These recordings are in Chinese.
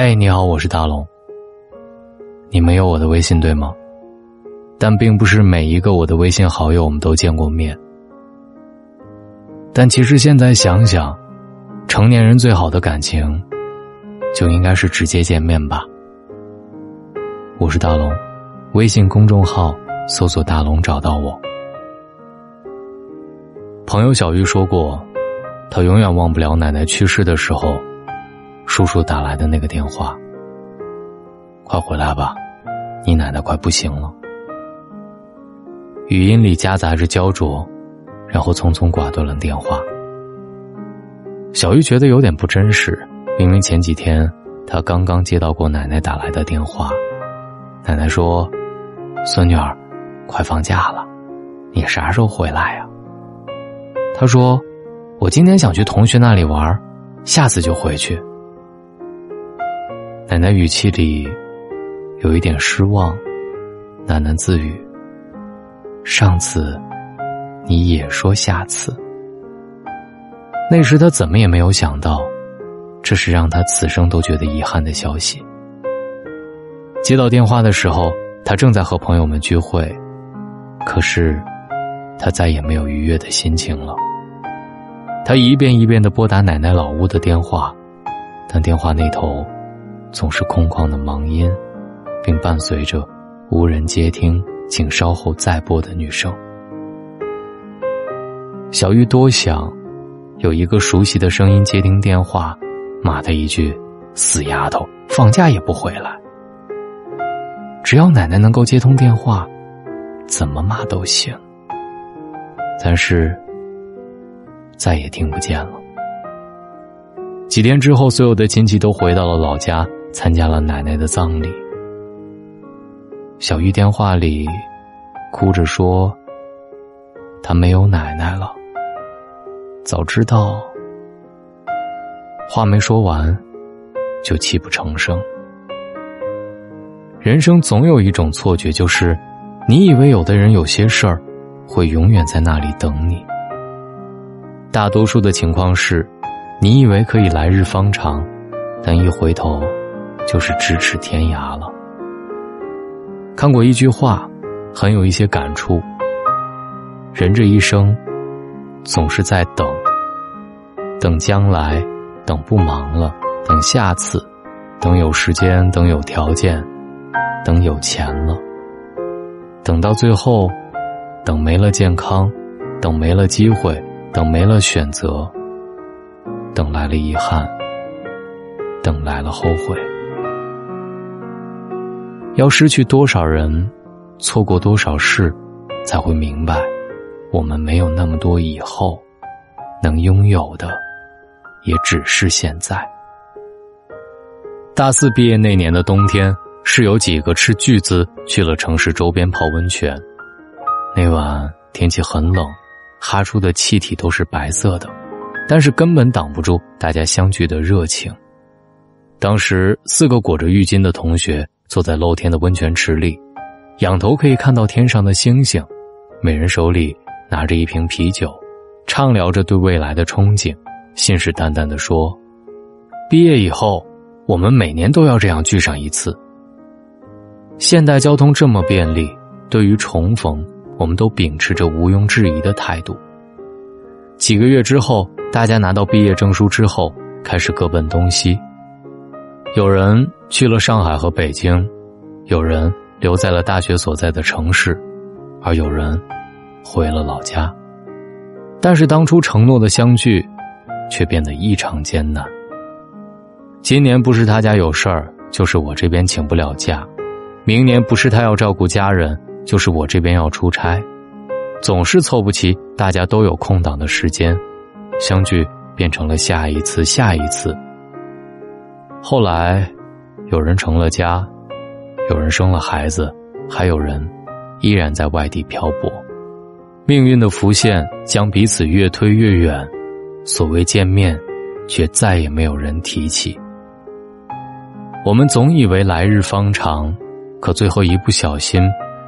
嗨，你好，我是大龙。你没有我的微信对吗？但并不是每一个我的微信好友我们都见过面。但其实现在想想，成年人最好的感情，就应该是直接见面吧。我是大龙，微信公众号搜索“大龙”找到我。朋友小玉说过，她永远忘不了奶奶去世的时候，叔叔打来的那个电话。快回来吧，你奶奶快不行了。语音里夹杂着焦灼，然后匆匆挂断了电话。小玉觉得有点不真实，明明前几天她刚刚接到过奶奶打来的电话，奶奶说：“孙女儿，快放假了，你啥时候回来呀？”她说：“我今天想去同学那里玩，下次就回去。”奶奶语气里有一点失望，喃喃自语：“上次你也说下次。”那时他怎么也没有想到，这是让他此生都觉得遗憾的消息。接到电话的时候，他正在和朋友们聚会，可是他再也没有愉悦的心情了。他一遍一遍的拨打奶奶老屋的电话，但电话那头总是空旷的忙音，并伴随着“无人接听，请稍后再拨”的女声。小玉多想有一个熟悉的声音接听电话，骂他一句“死丫头，放假也不回来”。只要奶奶能够接通电话，怎么骂都行。但是。再也听不见了。几天之后，所有的亲戚都回到了老家，参加了奶奶的葬礼。小玉电话里哭着说：“她没有奶奶了。早知道。”话没说完，就泣不成声。人生总有一种错觉，就是你以为有的人、有些事儿，会永远在那里等你。大多数的情况是，你以为可以来日方长，但一回头，就是咫尺天涯了。看过一句话，很有一些感触。人这一生，总是在等，等将来，等不忙了，等下次，等有时间，等有条件，等有钱了，等到最后，等没了健康，等没了机会。等没了选择，等来了遗憾，等来了后悔。要失去多少人，错过多少事，才会明白，我们没有那么多以后，能拥有的，也只是现在。大四毕业那年的冬天，是有几个斥巨资去了城市周边泡温泉。那晚天气很冷。哈出的气体都是白色的，但是根本挡不住大家相聚的热情。当时四个裹着浴巾的同学坐在露天的温泉池里，仰头可以看到天上的星星，每人手里拿着一瓶啤酒，畅聊着对未来的憧憬，信誓旦旦地说：“毕业以后，我们每年都要这样聚上一次。”现代交通这么便利，对于重逢。我们都秉持着毋庸置疑的态度。几个月之后，大家拿到毕业证书之后，开始各奔东西。有人去了上海和北京，有人留在了大学所在的城市，而有人回了老家。但是当初承诺的相聚，却变得异常艰难。今年不是他家有事儿，就是我这边请不了假；明年不是他要照顾家人。就是我这边要出差，总是凑不齐大家都有空档的时间，相聚变成了下一次、下一次。后来，有人成了家，有人生了孩子，还有人依然在外地漂泊。命运的浮现将彼此越推越远，所谓见面，却再也没有人提起。我们总以为来日方长，可最后一不小心。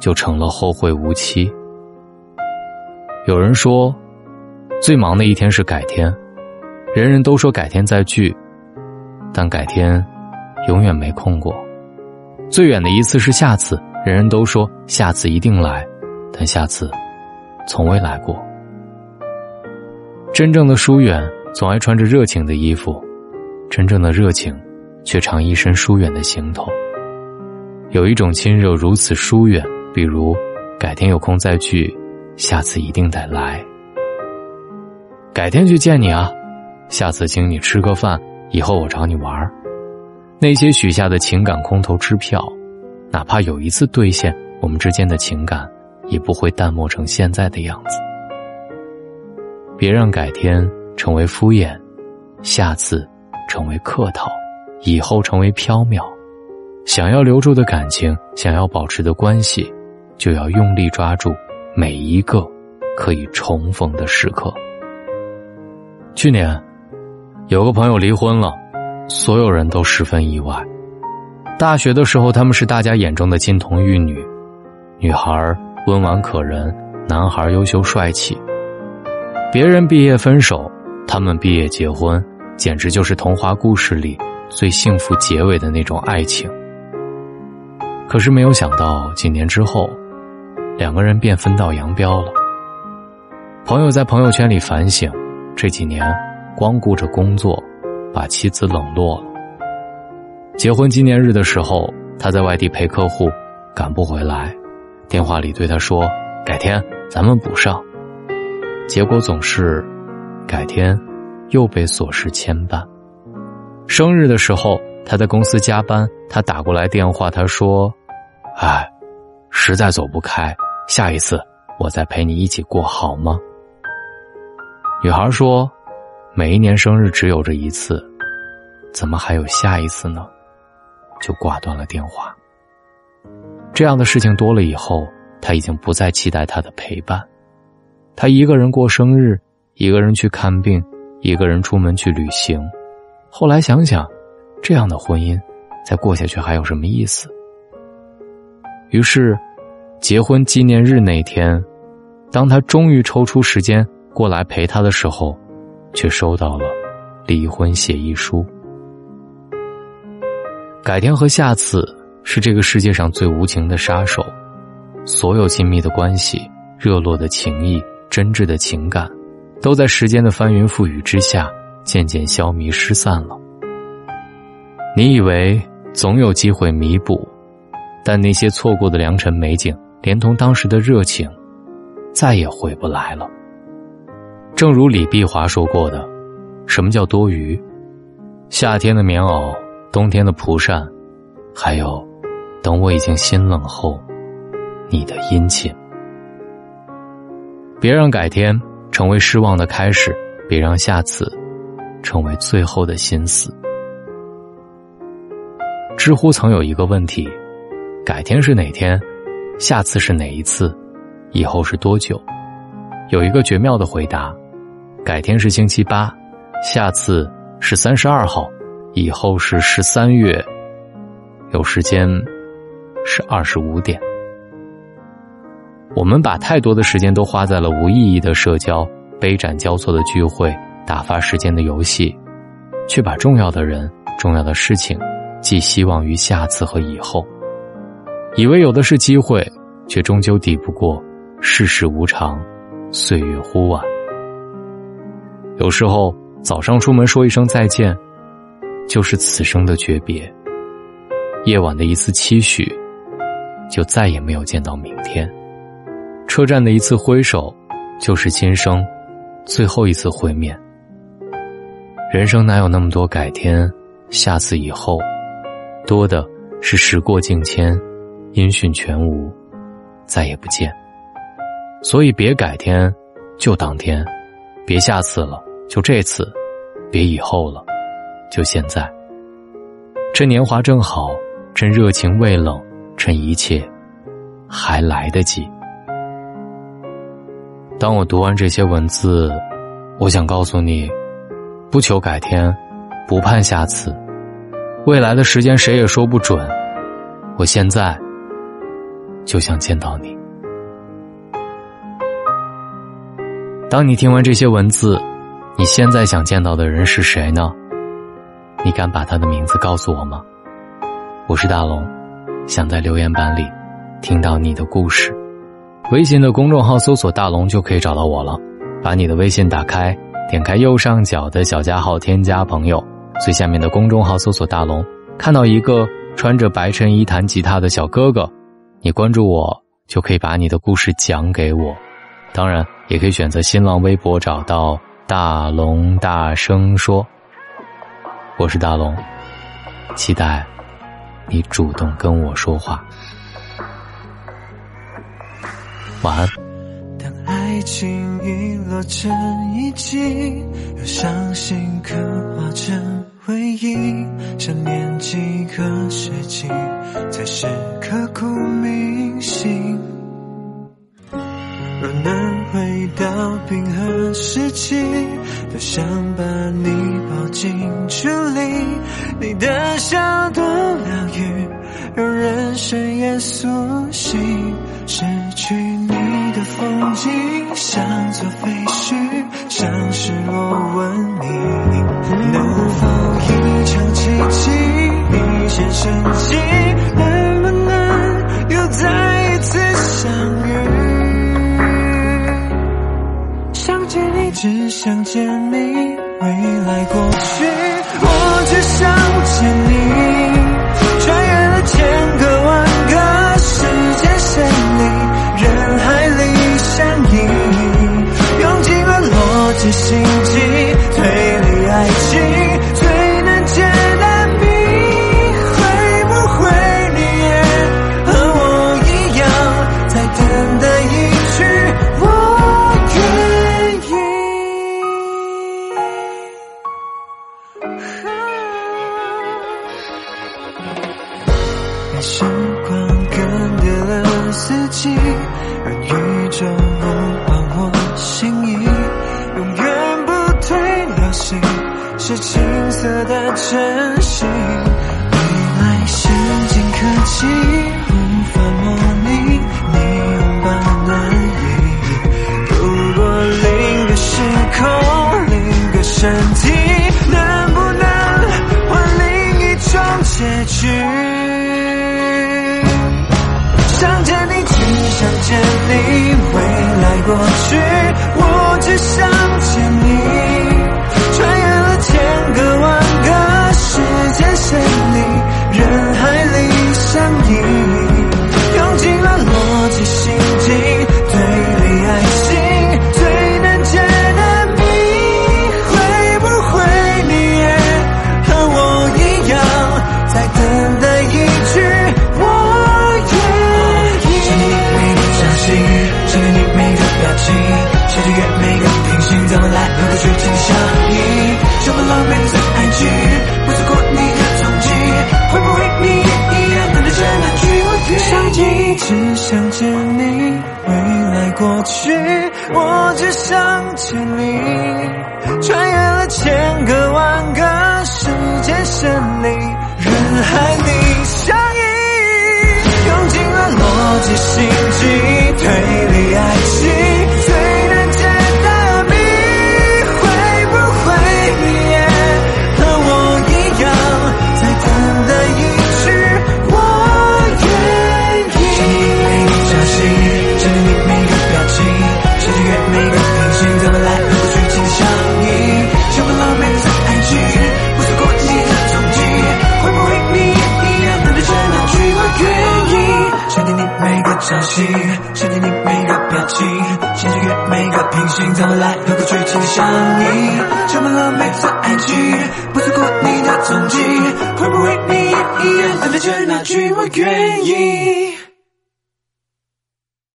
就成了后会无期。有人说，最忙的一天是改天，人人都说改天再聚，但改天永远没空过。最远的一次是下次，人人都说下次一定来，但下次从未来过。真正的疏远总爱穿着热情的衣服，真正的热情却常一身疏远的行头。有一种亲热如此疏远，比如改天有空再聚，下次一定得来。改天去见你啊，下次请你吃个饭，以后我找你玩儿。那些许下的情感空头支票，哪怕有一次兑现，我们之间的情感也不会淡漠成现在的样子。别让改天成为敷衍，下次成为客套，以后成为缥缈。想要留住的感情，想要保持的关系，就要用力抓住每一个可以重逢的时刻。去年，有个朋友离婚了。所有人都十分意外。大学的时候，他们是大家眼中的金童玉女，女孩温婉可人，男孩优秀帅气。别人毕业分手，他们毕业结婚，简直就是童话故事里最幸福结尾的那种爱情。可是没有想到，几年之后，两个人便分道扬镳了。朋友在朋友圈里反省，这几年光顾着工作。把妻子冷落。结婚纪念日的时候，他在外地陪客户，赶不回来，电话里对他说：“改天咱们补上。”结果总是改天，又被琐事牵绊。生日的时候，他在公司加班，他打过来电话，他说：“哎，实在走不开，下一次我再陪你一起过好吗？”女孩说。每一年生日只有这一次，怎么还有下一次呢？就挂断了电话。这样的事情多了以后，他已经不再期待他的陪伴。他一个人过生日，一个人去看病，一个人出门去旅行。后来想想，这样的婚姻再过下去还有什么意思？于是，结婚纪念日那天，当他终于抽出时间过来陪他的时候。却收到了离婚协议书。改天和下次是这个世界上最无情的杀手，所有亲密的关系、热络的情谊、真挚的情感，都在时间的翻云覆雨之下渐渐消弭失散了。你以为总有机会弥补，但那些错过的良辰美景，连同当时的热情，再也回不来了。正如李碧华说过的：“什么叫多余？夏天的棉袄，冬天的蒲扇，还有，等我已经心冷后，你的殷勤。别让改天成为失望的开始，别让下次成为最后的心思。”知乎曾有一个问题：“改天是哪天？下次是哪一次？以后是多久？”有一个绝妙的回答。改天是星期八，下次是三十二号，以后是十三月，有时间是二十五点。我们把太多的时间都花在了无意义的社交、杯盏交错的聚会、打发时间的游戏，却把重要的人、重要的事情寄希望于下次和以后，以为有的是机会，却终究抵不过世事无常，岁月忽晚。有时候早上出门说一声再见，就是此生的诀别；夜晚的一次期许，就再也没有见到明天；车站的一次挥手，就是今生最后一次会面。人生哪有那么多改天、下次、以后？多的是时过境迁，音讯全无，再也不见。所以别改天，就当天。别下次了，就这次；别以后了，就现在。趁年华正好，趁热情未冷，趁一切还来得及。当我读完这些文字，我想告诉你：不求改天，不盼下次，未来的时间谁也说不准。我现在就想见到你。当你听完这些文字，你现在想见到的人是谁呢？你敢把他的名字告诉我吗？我是大龙，想在留言板里听到你的故事。微信的公众号搜索“大龙”就可以找到我了。把你的微信打开，点开右上角的小加号，添加朋友，最下面的公众号搜索“大龙”，看到一个穿着白衬衣弹吉他的小哥哥，你关注我就可以把你的故事讲给我。当然，也可以选择新浪微博找到大龙，大声说。我是大龙，期待你主动跟我说话。晚安。当爱情遗落成遗迹，有伤心刻画成回忆，想念几个世纪，才是刻骨铭心。若能回到冰河时期，多想把你抱进处理，你的笑多疗愈，让人深夜苏醒。失去你的风景，像座废墟，像失落文让宇宙无还我心意，永远不退流星，是青涩的真心。未来先进科技无法模拟你拥抱难以。如果另个时空，另个身体，能不能换另一种结局？过去，我只想见过去，我只想见你，心，想见你每个表情，想穿越每个平行，怎么来和过去紧相依？